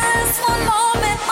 just one moment.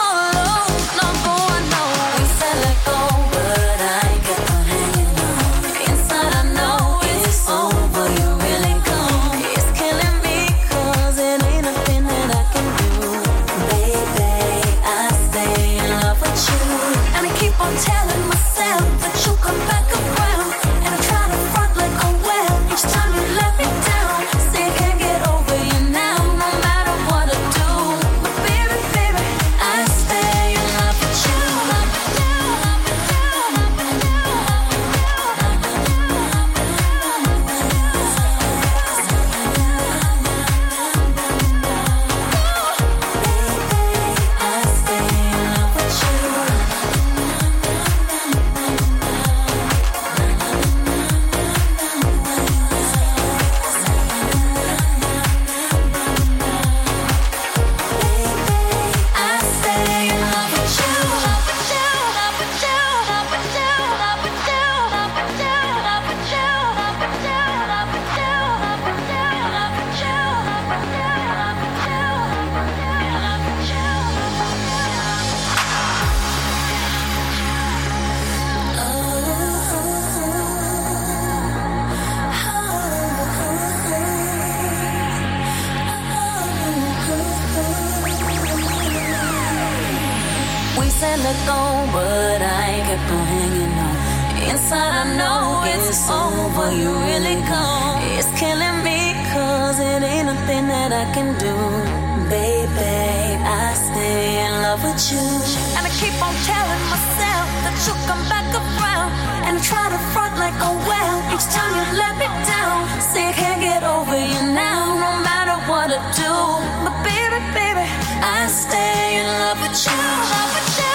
like, oh well, each time you let me down. Say I can't get over you now, no matter what I do. But baby, baby, I stay in. Love with you.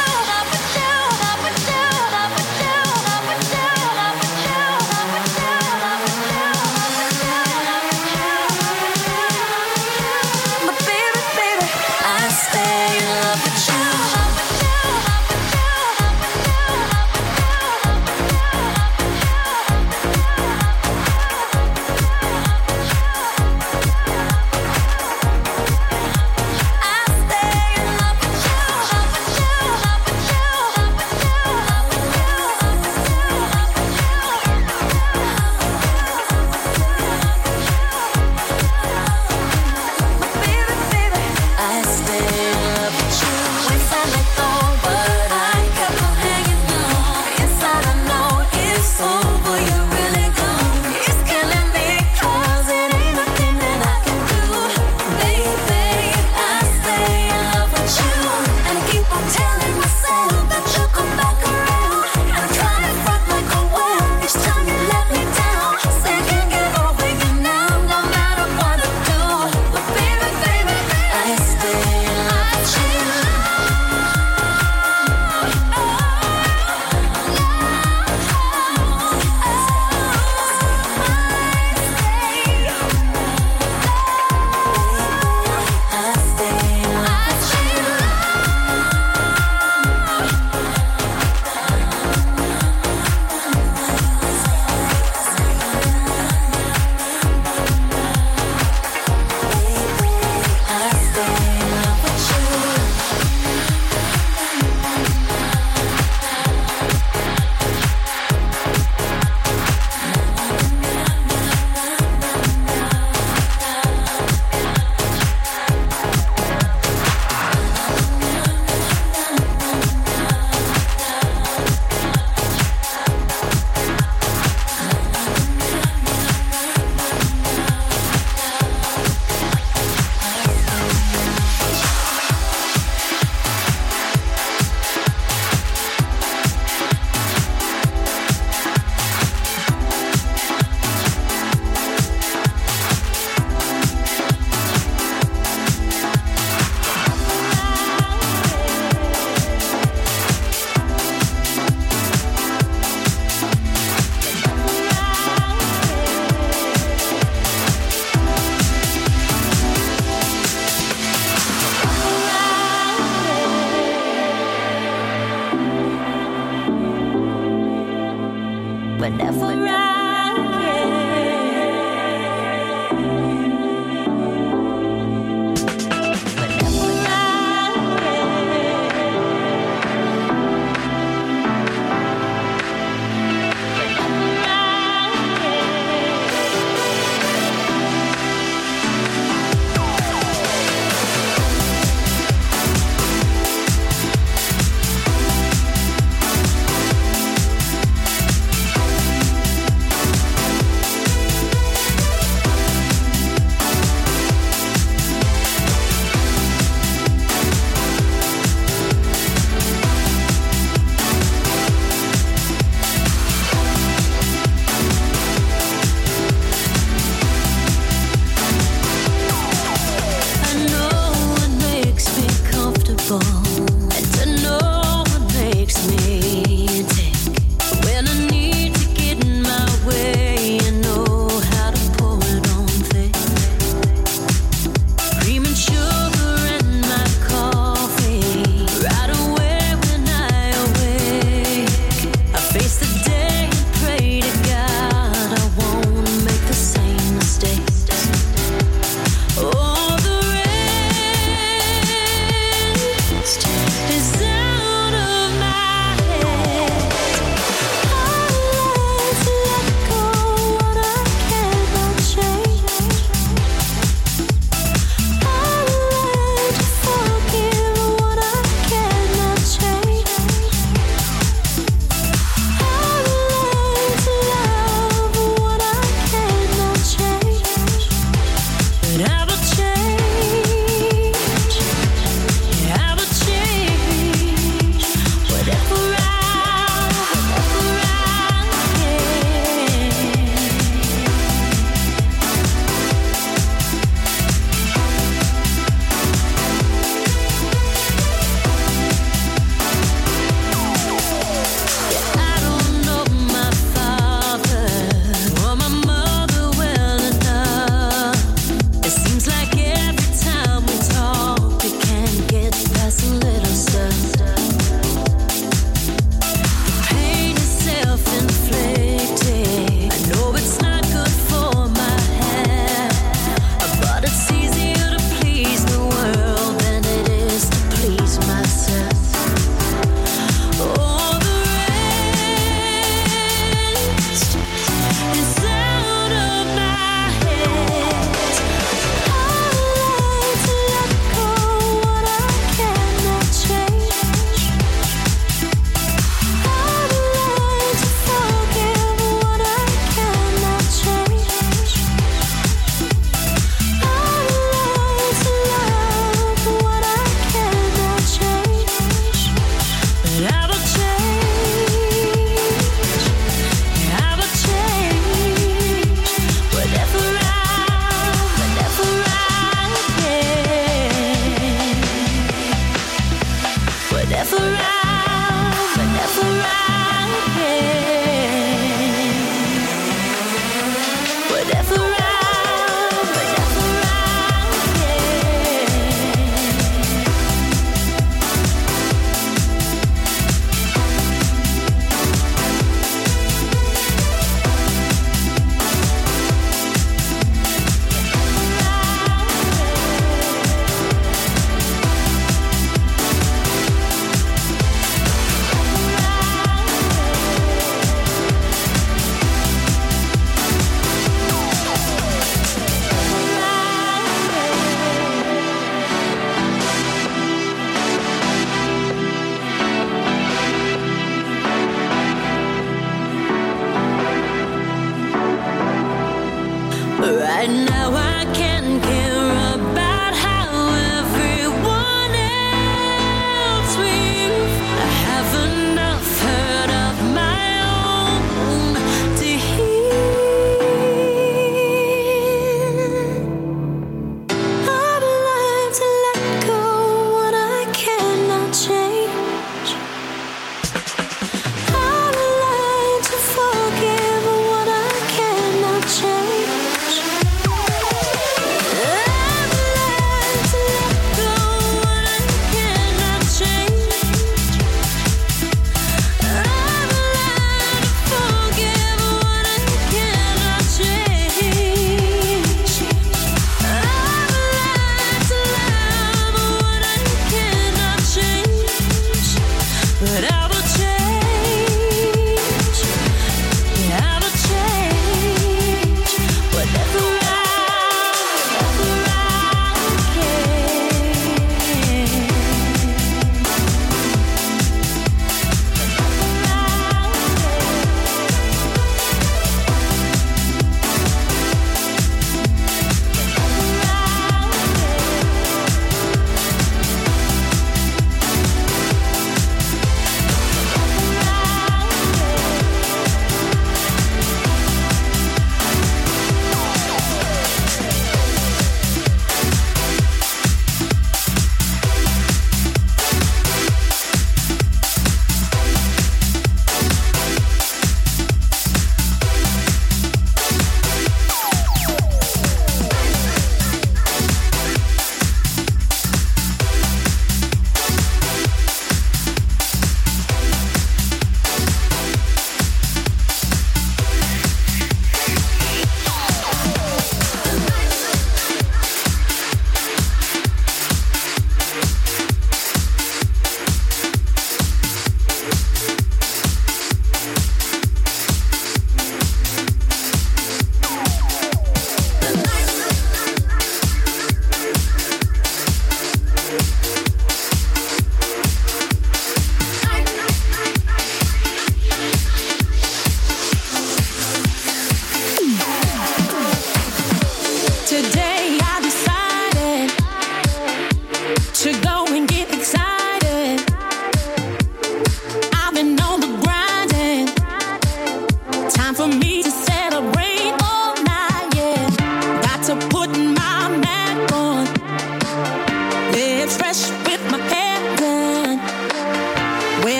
Right now I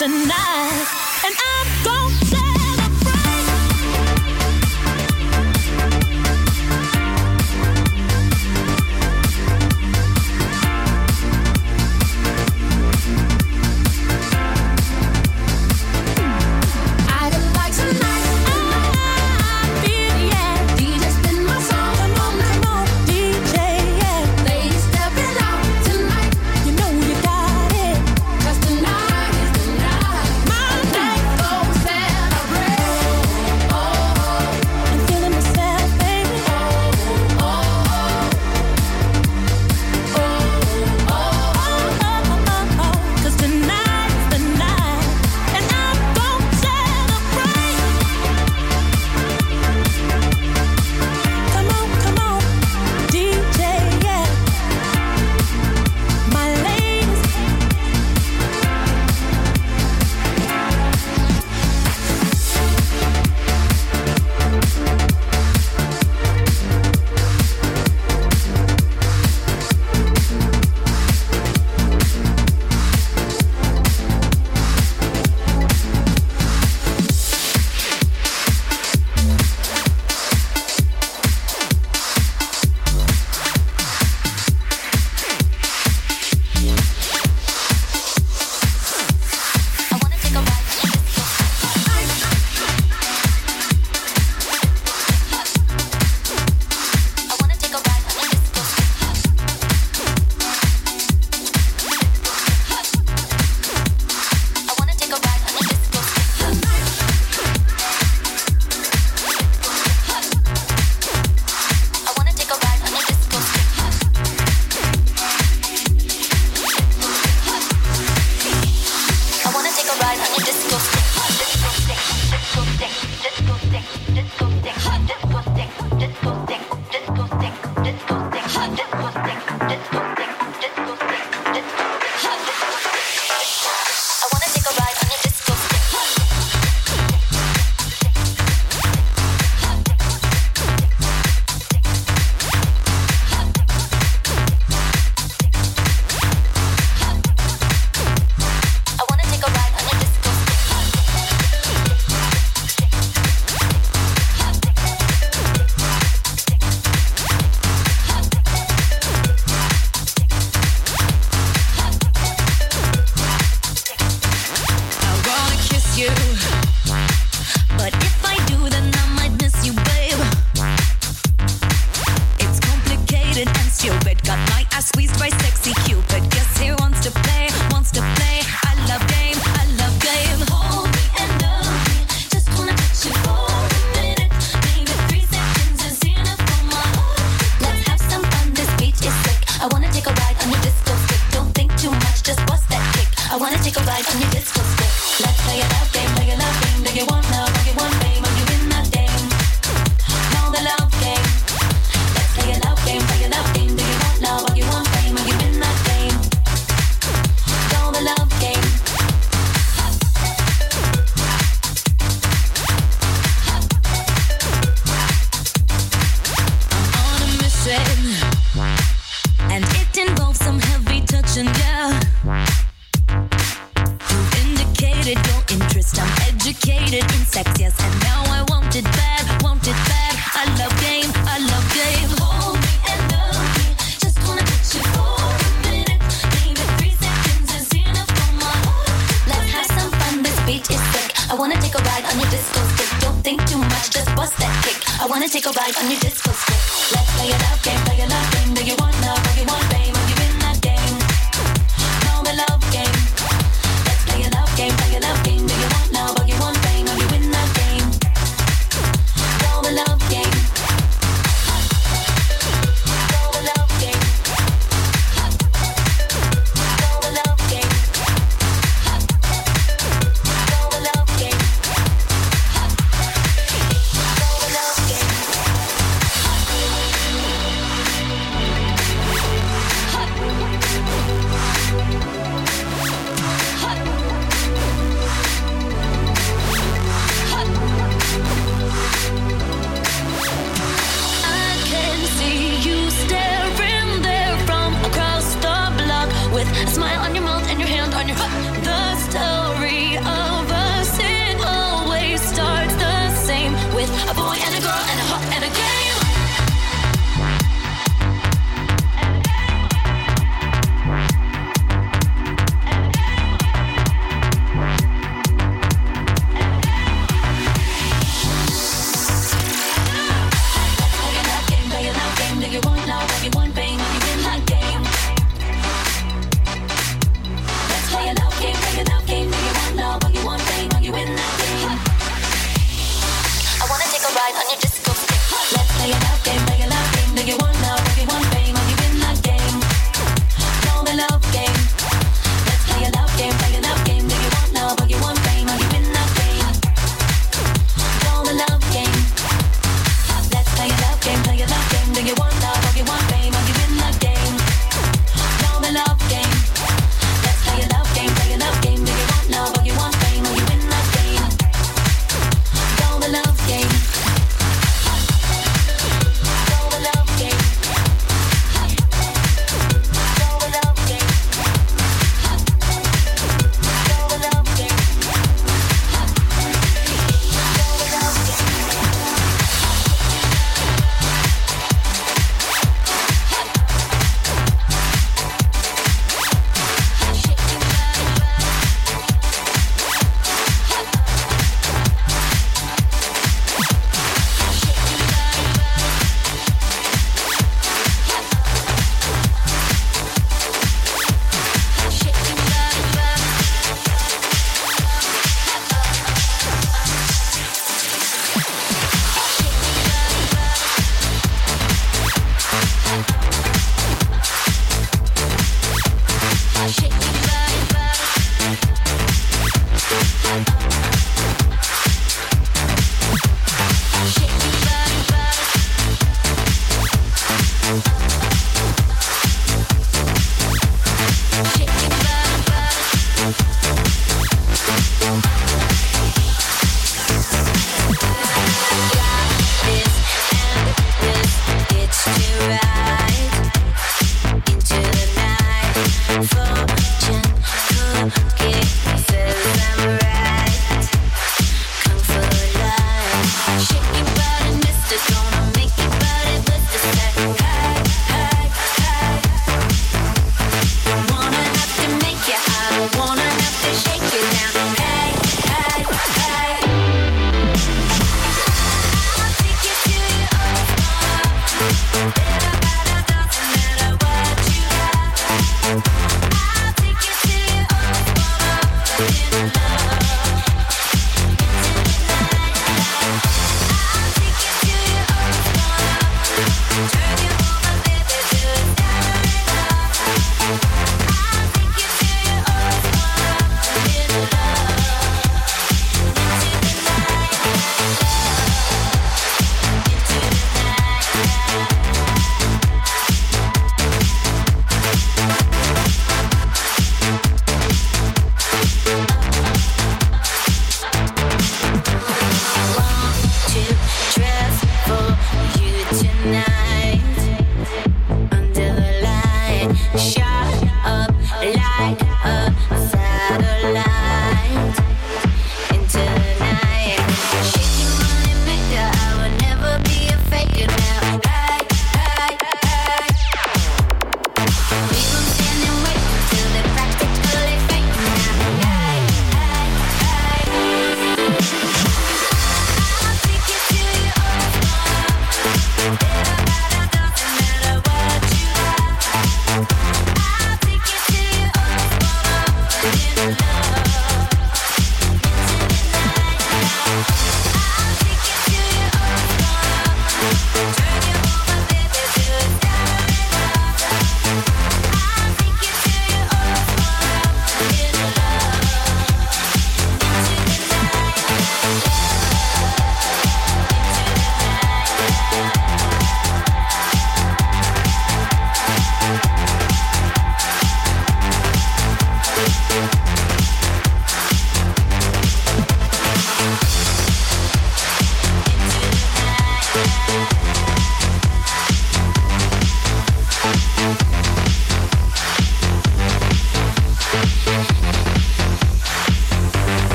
tonight. I wanna take a bite from your disco stick. Let's play it out, game, play it out, game. Do you want now? Do you want fame? I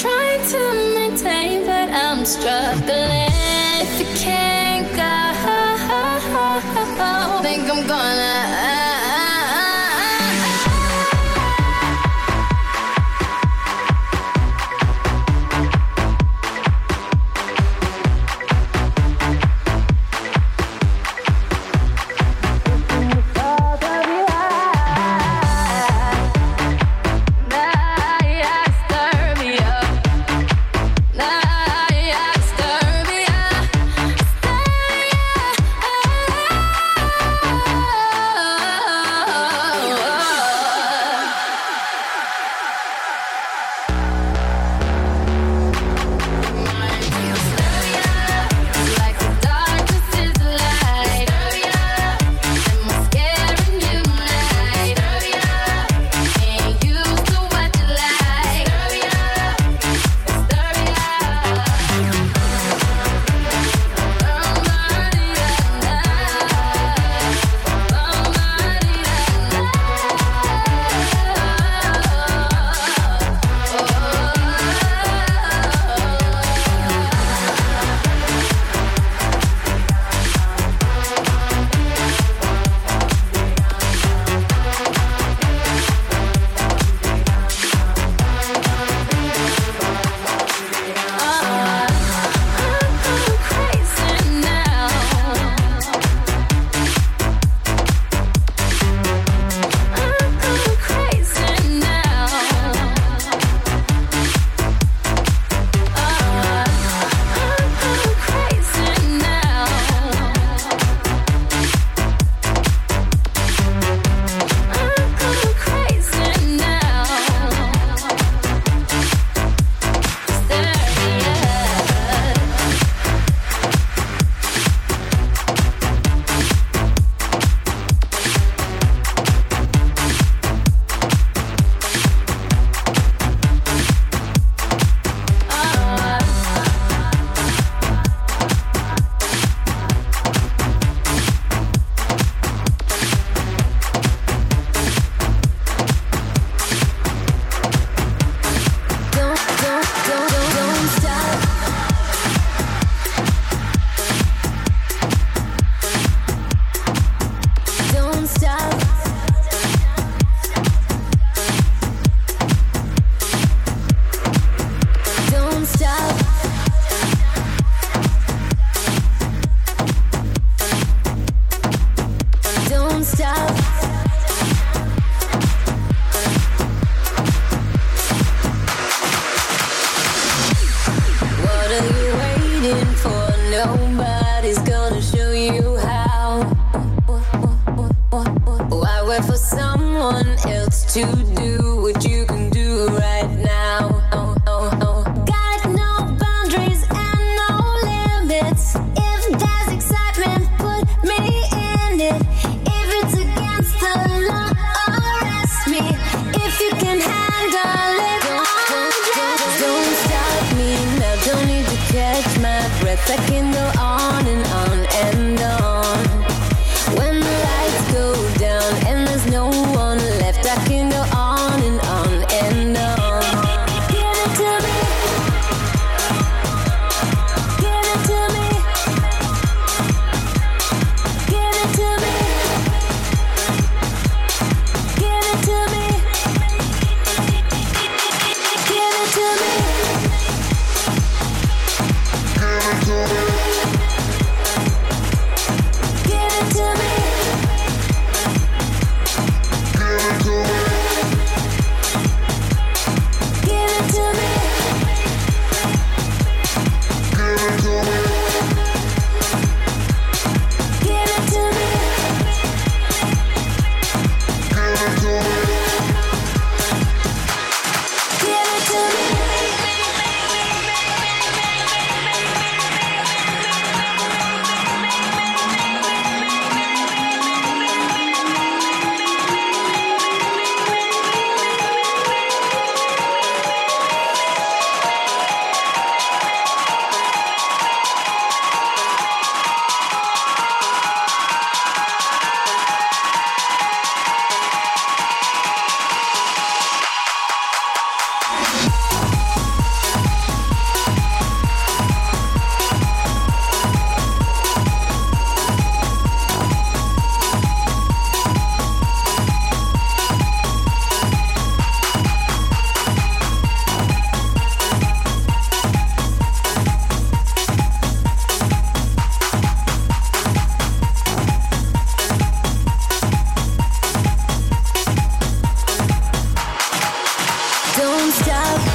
trying to maintain, but I'm struggling. love.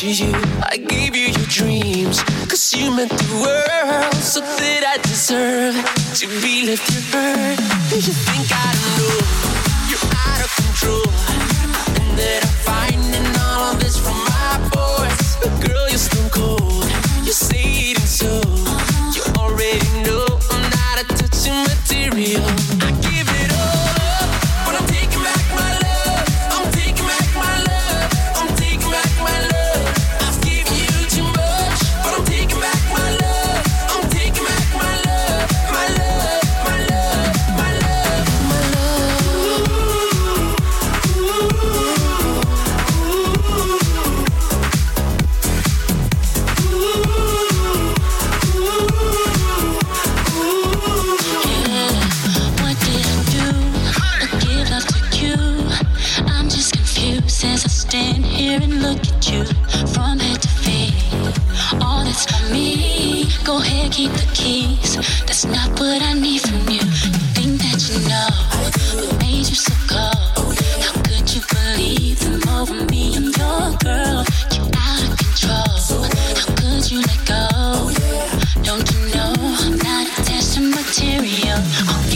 to you. I gave you your dreams, cause you meant the world. So did I deserve to be left your bird? You think I don't know? material.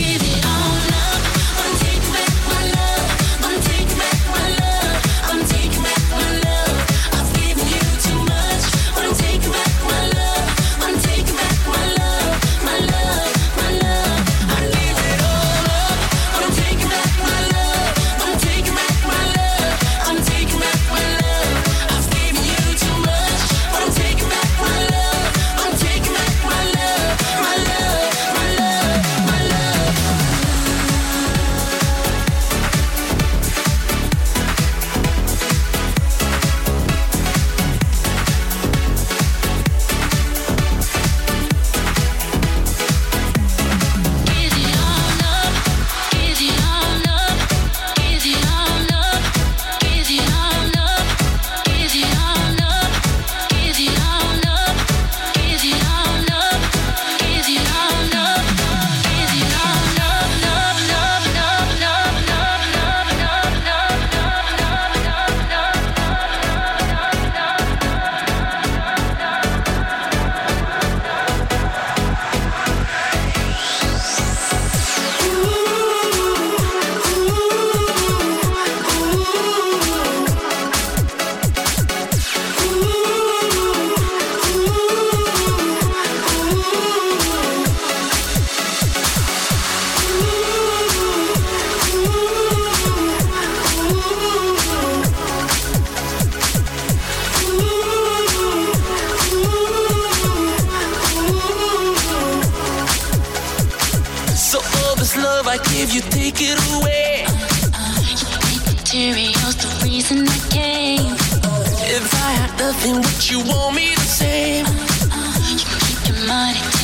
if you take it away. Uh, uh, you materials, the reason I came. If I had nothing, would you want me the same? Uh, you keep your money.